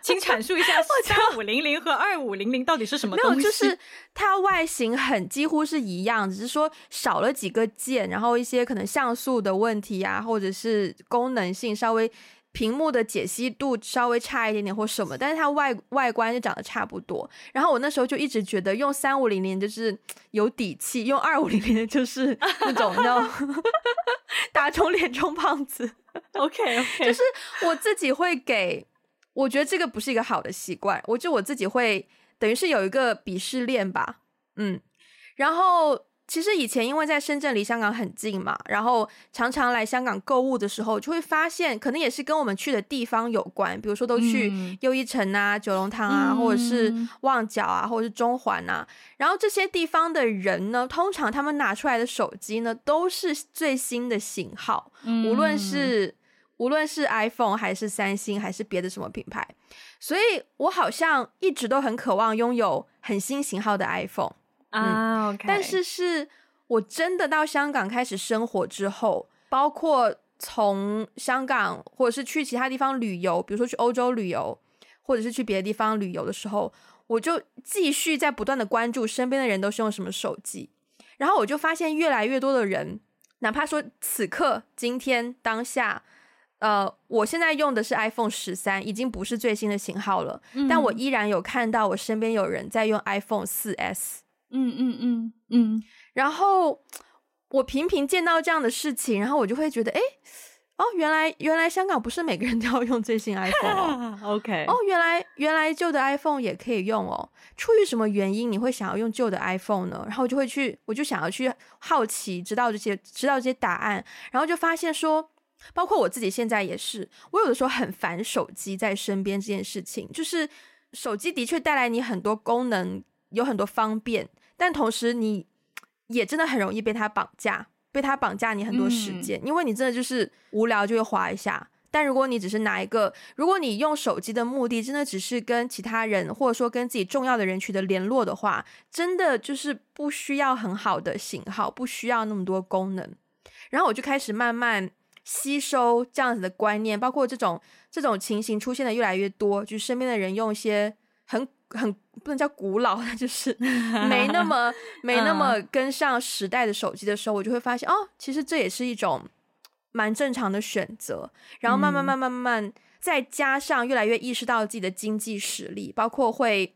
请阐述一下 三五零零和二五零零到底是什么东西？没有，就是它外形很几乎是一样，只是说少了几个键，然后一些可能像素的问题啊，或者是功能性稍微屏幕的解析度稍微差一点点或什么，但是它外外观就长得差不多。然后我那时候就一直觉得用三五零零就是有底气，用二五零零就是那种你知道 打肿脸充胖子。OK OK，就是我自己会给。我觉得这个不是一个好的习惯，我就我自己会等于是有一个鄙视链吧，嗯，然后其实以前因为在深圳离香港很近嘛，然后常常来香港购物的时候，就会发现可能也是跟我们去的地方有关，比如说都去又一城啊、九龙塘啊，或者是旺角啊，或者是中环啊，然后这些地方的人呢，通常他们拿出来的手机呢，都是最新的型号，无论是。无论是 iPhone 还是三星还是别的什么品牌，所以我好像一直都很渴望拥有很新型号的 iPhone 啊。但是是我真的到香港开始生活之后，包括从香港或者是去其他地方旅游，比如说去欧洲旅游，或者是去别的地方旅游的时候，我就继续在不断的关注身边的人都是用什么手机，然后我就发现越来越多的人，哪怕说此刻、今天、当下。呃，我现在用的是 iPhone 十三，已经不是最新的型号了。嗯，但我依然有看到我身边有人在用 iPhone 四 S。嗯嗯嗯嗯。然后我频频见到这样的事情，然后我就会觉得，哎，哦，原来原来香港不是每个人都要用最新 iPhone 哦。OK。哦，原来原来旧的 iPhone 也可以用哦。出于什么原因你会想要用旧的 iPhone 呢？然后我就会去，我就想要去好奇，知道这些，知道这些答案，然后就发现说。包括我自己现在也是，我有的时候很烦手机在身边这件事情。就是手机的确带来你很多功能，有很多方便，但同时你也真的很容易被它绑架，被它绑架你很多时间，嗯、因为你真的就是无聊就会划一下。但如果你只是拿一个，如果你用手机的目的真的只是跟其他人，或者说跟自己重要的人取得联络的话，真的就是不需要很好的型号，不需要那么多功能。然后我就开始慢慢。吸收这样子的观念，包括这种这种情形出现的越来越多，就身边的人用一些很很不能叫古老，就是 没那么 没那么跟上时代的手机的时候，我就会发现哦，其实这也是一种蛮正常的选择。然后慢慢慢慢慢慢，再加上越来越意识到自己的经济实力，包括会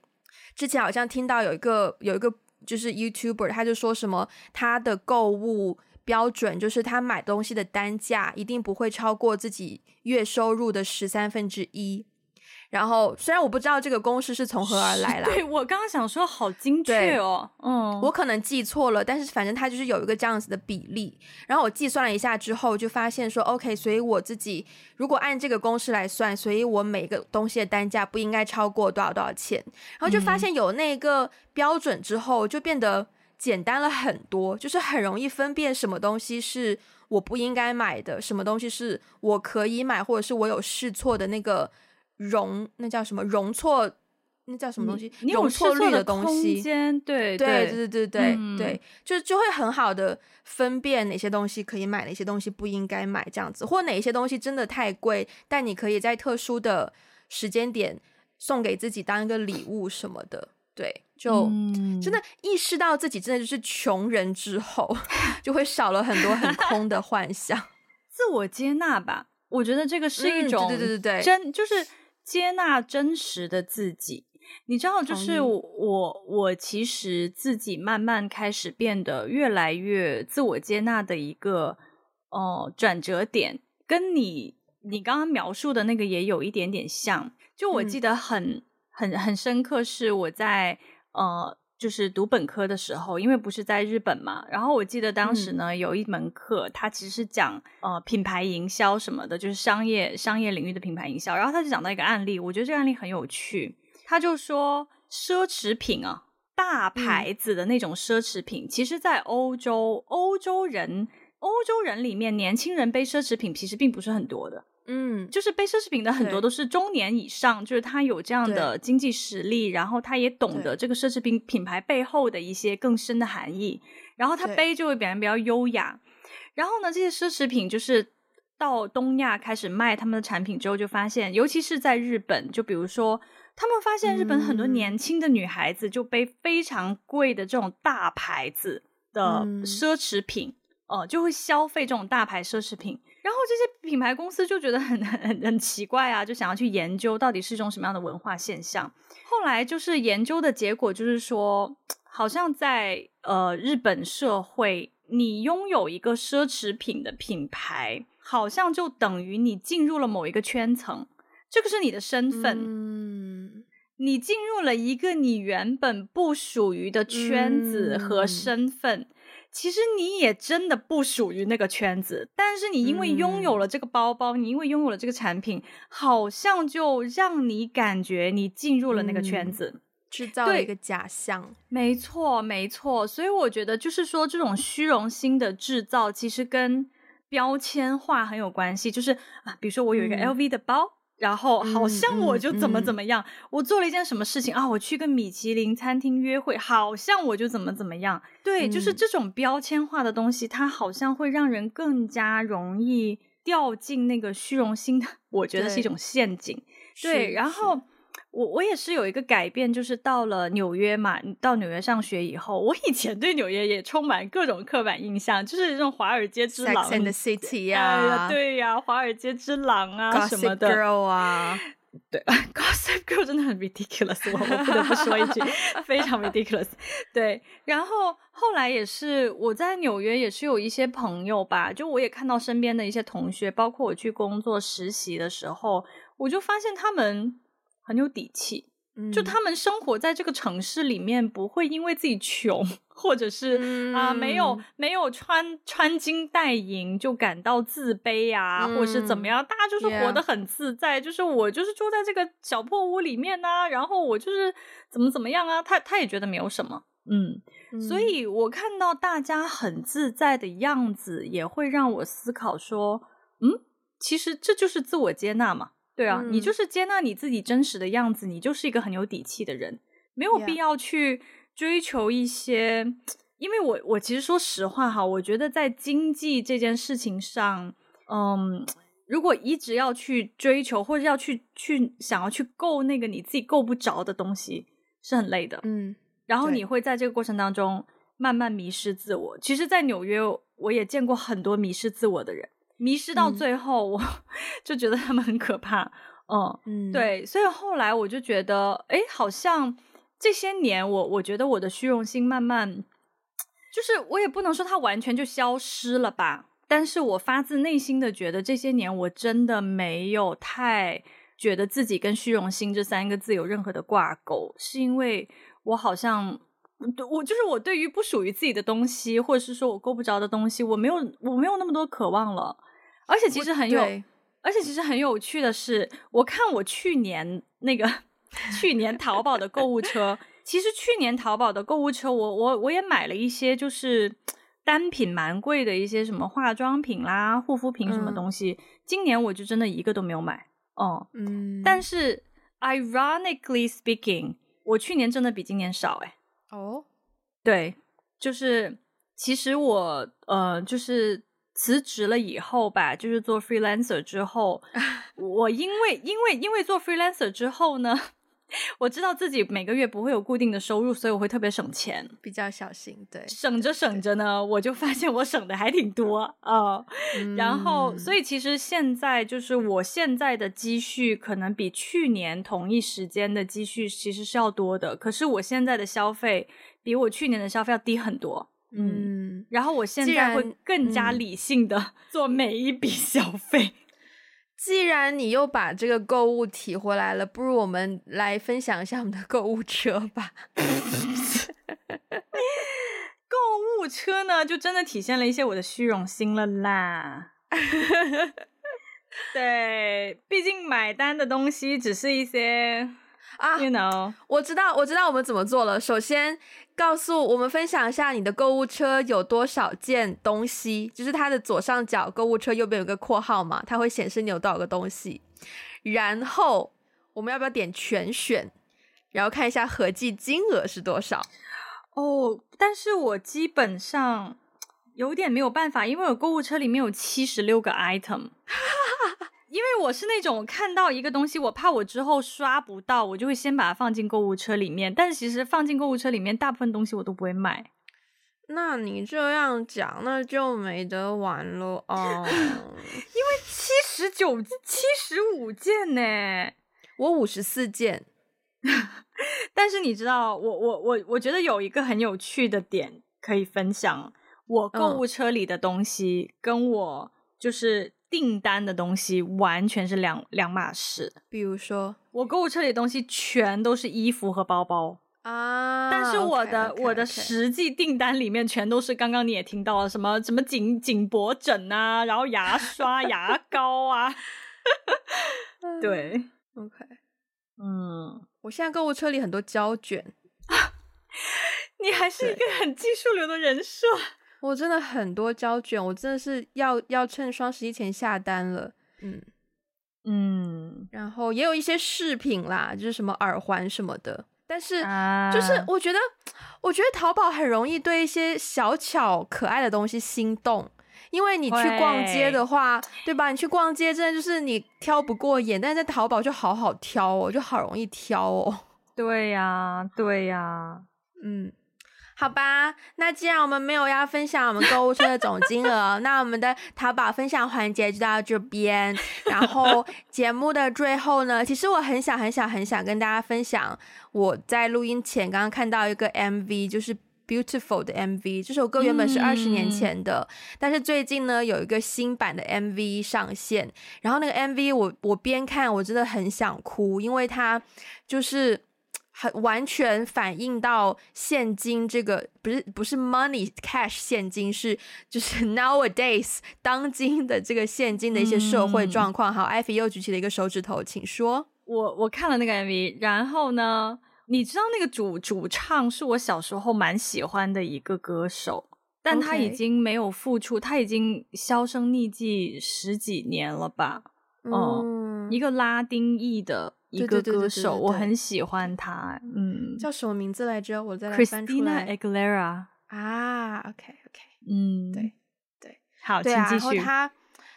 之前好像听到有一个有一个就是 YouTuber，他就说什么他的购物。标准就是他买东西的单价一定不会超过自己月收入的十三分之一，然后虽然我不知道这个公式是从何而来啦，对，我刚刚想说好精确哦，嗯，我可能记错了，但是反正它就是有一个这样子的比例。然后我计算了一下之后，就发现说，OK，所以我自己如果按这个公式来算，所以我每个东西的单价不应该超过多少多少钱。然后就发现有那个标准之后，就变得简单了很多，就是很容易分辨什么东西是我不应该买的，什么东西是我可以买，或者是我有试错的那个。容那叫什么容错？那叫什么东西？你容错率的东西。对对对对对对、嗯、对，就就会很好的分辨哪些东西可以买，哪些东西不应该买，这样子，或哪些东西真的太贵，但你可以在特殊的时间点送给自己当一个礼物什么的。对，就、嗯、真的意识到自己真的就是穷人之后，就会少了很多很空的幻想，自我接纳吧。我觉得这个是一种、嗯、对对对对真就是。接纳真实的自己，你知道，就是我我，其实自己慢慢开始变得越来越自我接纳的一个哦、呃、转折点，跟你你刚刚描述的那个也有一点点像。就我记得很、嗯、很很深刻，是我在呃。就是读本科的时候，因为不是在日本嘛，然后我记得当时呢、嗯、有一门课，它其实是讲呃品牌营销什么的，就是商业商业领域的品牌营销。然后他就讲到一个案例，我觉得这个案例很有趣。他就说奢侈品啊，大牌子的那种奢侈品，嗯、其实，在欧洲，欧洲人欧洲人里面，年轻人背奢侈品其实并不是很多的。嗯，就是背奢侈品的很多都是中年以上，就是他有这样的经济实力，然后他也懂得这个奢侈品品牌背后的一些更深的含义，然后他背就会表现比较优雅。然后呢，这些奢侈品就是到东亚开始卖他们的产品之后，就发现，尤其是在日本，就比如说他们发现日本很多年轻的女孩子就背非常贵的这种大牌子的奢侈品，呃，就会消费这种大牌奢侈品。然后这些品牌公司就觉得很 很很奇怪啊，就想要去研究到底是一种什么样的文化现象。后来就是研究的结果就是说，好像在呃日本社会，你拥有一个奢侈品的品牌，好像就等于你进入了某一个圈层，这个是你的身份。嗯，你进入了一个你原本不属于的圈子和身份。嗯其实你也真的不属于那个圈子，但是你因为拥有了这个包包，嗯、你因为拥有了这个产品，好像就让你感觉你进入了那个圈子，嗯、制造了一个假象。没错，没错。所以我觉得，就是说这种虚荣心的制造，其实跟标签化很有关系。就是啊，比如说我有一个 LV 的包。嗯然后好像我就怎么怎么样，嗯嗯嗯、我做了一件什么事情啊？我去跟米其林餐厅约会，好像我就怎么怎么样。对，嗯、就是这种标签化的东西，它好像会让人更加容易掉进那个虚荣心的，我觉得是一种陷阱。对，对，然后。我我也是有一个改变，就是到了纽约嘛，到纽约上学以后，我以前对纽约也充满各种刻板印象，就是这种华尔街之狼 Sex and the City 呀、哎，对呀，华尔街之狼啊什么的 Girl 啊，对，Gossip Girl 真的很 ridiculous，我我不得不说一句，非常 ridiculous。对，然后后来也是我在纽约也是有一些朋友吧，就我也看到身边的一些同学，包括我去工作实习的时候，我就发现他们。很有底气，就他们生活在这个城市里面，不会因为自己穷，或者是啊、呃、没有没有穿穿金戴银就感到自卑啊，嗯、或者是怎么样，大家就是活得很自在。就是我就是住在这个小破屋里面啊，然后我就是怎么怎么样啊，他他也觉得没有什么，嗯，嗯，所以我看到大家很自在的样子，也会让我思考说，嗯，其实这就是自我接纳嘛。对啊，嗯、你就是接纳你自己真实的样子，你就是一个很有底气的人，没有必要去追求一些。因为我我其实说实话哈，我觉得在经济这件事情上，嗯，如果一直要去追求或者要去去想要去够那个你自己够不着的东西，是很累的。嗯，然后你会在这个过程当中慢慢迷失自我。其实，在纽约我也见过很多迷失自我的人。迷失到最后，我 就觉得他们很可怕。嗯，嗯对，所以后来我就觉得，哎，好像这些年我我觉得我的虚荣心慢慢，就是我也不能说它完全就消失了吧，但是我发自内心的觉得这些年我真的没有太觉得自己跟虚荣心这三个字有任何的挂钩，是因为我好像我就是我对于不属于自己的东西，或者是说我够不着的东西，我没有我没有那么多渴望了。而且其实很有，而且其实很有趣的是，我看我去年那个去年淘宝的购物车，其实去年淘宝的购物车，我我我也买了一些，就是。单品蛮贵的一些什么化妆品啦、护肤品什么东西，嗯、今年我就真的一个都没有买哦。嗯，但是 ironically speaking，我去年真的比今年少哎。哦，对，就是其实我呃，就是辞职了以后吧，就是做 freelancer 之后，我因为因为因为做 freelancer 之后呢。我知道自己每个月不会有固定的收入，所以我会特别省钱，比较小心。对，省着省着呢，我就发现我省的还挺多啊。Uh, 嗯、然后，所以其实现在就是我现在的积蓄可能比去年同一时间的积蓄其实是要多的，可是我现在的消费比我去年的消费要低很多。嗯，嗯然后我现在会更加理性的 做每一笔消费。既然你又把这个购物提回来了，不如我们来分享一下我们的购物车吧。购物车呢，就真的体现了一些我的虚荣心了啦。对，毕竟买单的东西只是一些啊，you know，我知道，我知道我们怎么做了。首先。告诉我们分享一下你的购物车有多少件东西，就是它的左上角购物车右边有个括号嘛，它会显示你有多少个东西。然后我们要不要点全选，然后看一下合计金额是多少？哦，但是我基本上有点没有办法，因为我购物车里面有七十六个 item。因为我是那种看到一个东西，我怕我之后刷不到，我就会先把它放进购物车里面。但是其实放进购物车里面，大部分东西我都不会买。那你这样讲，那就没得玩了哦。因为七十九、七十五件呢，我五十四件。但是你知道，我我我我觉得有一个很有趣的点可以分享，我购物车里的东西跟我就是。订单的东西完全是两两码事。比如说，我购物车里的东西全都是衣服和包包。啊，但是我的 okay, okay, okay. 我的实际订单里面全都是刚刚你也听到了什么什么颈颈脖枕啊，然后牙刷、牙膏啊，对，OK，嗯，我现在购物车里很多胶卷，你还是一个很技术流的人设。我真的很多胶卷，我真的是要要趁双十一前下单了。嗯嗯，然后也有一些饰品啦，就是什么耳环什么的。但是就是我觉得，啊、我觉得淘宝很容易对一些小巧可爱的东西心动，因为你去逛街的话，对吧？你去逛街真的就是你挑不过眼，但是在淘宝就好好挑哦，就好容易挑哦。对呀，对呀，嗯。好吧，那既然我们没有要分享我们购物车的总金额，那我们的淘宝分享环节就到这边。然后 节目的最后呢，其实我很想、很想、很想跟大家分享，我在录音前刚刚看到一个 MV，就是 Beautiful 的 MV。这首歌原本是二十年前的，嗯、但是最近呢有一个新版的 MV 上线。然后那个 MV 我我边看我真的很想哭，因为它就是。很完全反映到现今这个不是不是 money cash 现金，是就是 nowadays 当今的这个现金的一些社会状况。嗯、好，艾菲又举起了一个手指头，请说。我我看了那个 MV，然后呢，你知道那个主主唱是我小时候蛮喜欢的一个歌手，但他已经没有复出，他已经销声匿迹十几年了吧？嗯，一个拉丁裔的。一个歌手，我很喜欢他，嗯，叫什么名字来着？我再来翻出来。Christina Aguilera 啊，OK OK，嗯，对对，好，请继续。然后他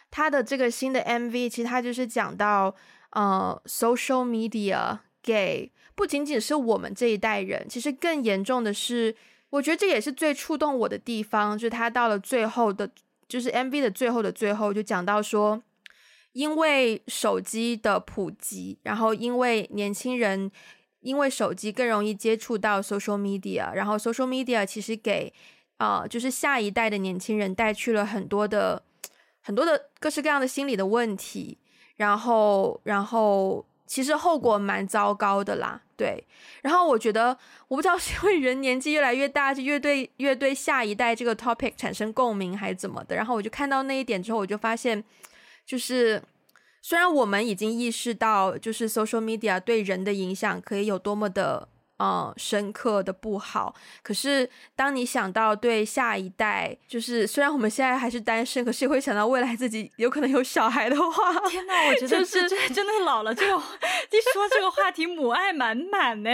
他的这个新的 MV，其实他就是讲到，呃，social media 给不仅仅是我们这一代人，其实更严重的是，我觉得这也是最触动我的地方，就是他到了最后的，就是 MV 的最后的最后，就讲到说。因为手机的普及，然后因为年轻人因为手机更容易接触到 social media，然后 social media 其实给啊、就是下一代的年轻人带去了很多的很多的各式各样的心理的问题，然后然后其实后果蛮糟糕的啦。对，然后我觉得，我不知道是因为人年纪越来越大，就越对越对下一代这个 topic 产生共鸣，还是怎么的。然后我就看到那一点之后，我就发现，就是虽然我们已经意识到，就是 social media 对人的影响可以有多么的。嗯，深刻的不好。可是，当你想到对下一代，就是虽然我们现在还是单身，可是也会想到未来自己有可能有小孩的话，天哪！我觉得就是真的老了。这个 一说这个话题，母爱满满呢。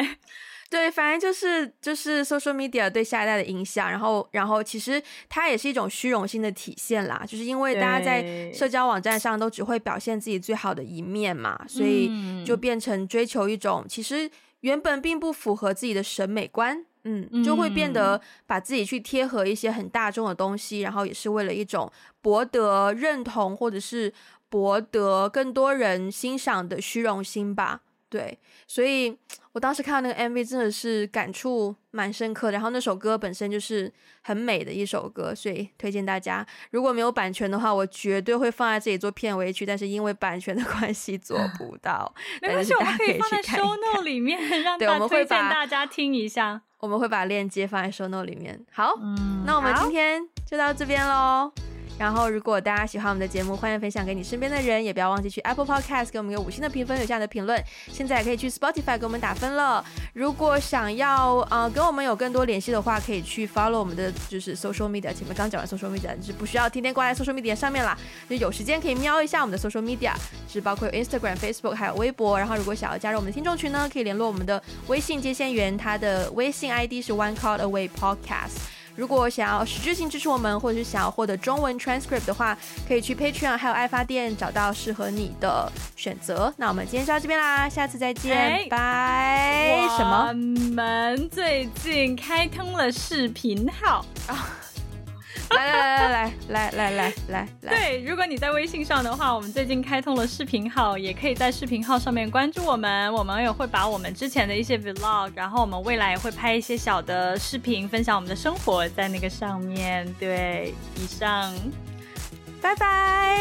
对，反正就是就是 social media 对下一代的影响。然后，然后其实它也是一种虚荣心的体现啦。就是因为大家在社交网站上都只会表现自己最好的一面嘛，所以就变成追求一种其实。原本并不符合自己的审美观，嗯，就会变得把自己去贴合一些很大众的东西，然后也是为了一种博得认同或者是博得更多人欣赏的虚荣心吧。对，所以 我当时看到那个 MV 真的是感触蛮深刻的。然后那首歌本身就是很美的一首歌，所以推荐大家。如果没有版权的话，我绝对会放在这里做片尾曲。但是因为版权的 关系做 不到。没关系，我们可以放在 show note 里面，让 大家推荐大家听一下。我们会把链接放在 show note 里面。好，嗯，那我们今天就到这边喽。然后，如果大家喜欢我们的节目，欢迎分享给你身边的人，也不要忘记去 Apple Podcast 给我们一个五星的评分，留下的评论。现在也可以去 Spotify 给我们打分了。如果想要呃跟我们有更多联系的话，可以去 follow 我们的就是 social media。前面刚讲完 social media，就是不需要天天挂在 social media 上面啦，就有时间可以瞄一下我们的 social media，是包括有 Instagram、Facebook 还有微博。然后，如果想要加入我们的听众群呢，可以联络我们的微信接线员，他的微信 ID 是 One Call Away Podcast。如果想要实质性支持我们，或者是想要获得中文 transcript 的话，可以去 Patreon 还有爱发电找到适合你的选择。那我们今天就到这边啦，下次再见，拜、欸。什么？我们最近开通了视频号啊。来来来来来来来来！对，如果你在微信上的话，我们最近开通了视频号，也可以在视频号上面关注我们。我们也会把我们之前的一些 vlog，然后我们未来也会拍一些小的视频，分享我们的生活在那个上面。对，以上，拜拜，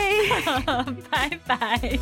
拜拜。